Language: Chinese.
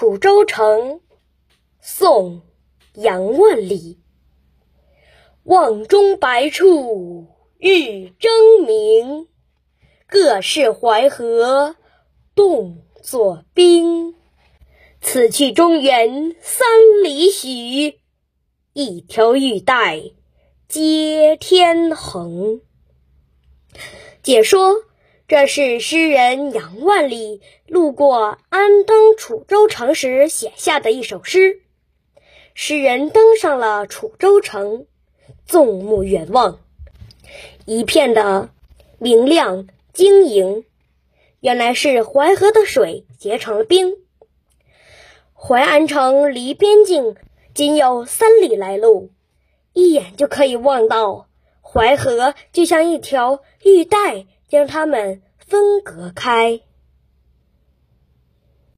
楚州城，宋·杨万里。望中白处日争明，各是淮河动作兵。此去中原三里许，一条玉带接天横。解说。这是诗人杨万里路过安登楚州城时写下的一首诗。诗人登上了楚州城，纵目远望，一片的明亮晶莹，原来是淮河的水结成了冰。淮安城离边境仅有三里来路，一眼就可以望到淮河，就像一条玉带。将它们分隔开。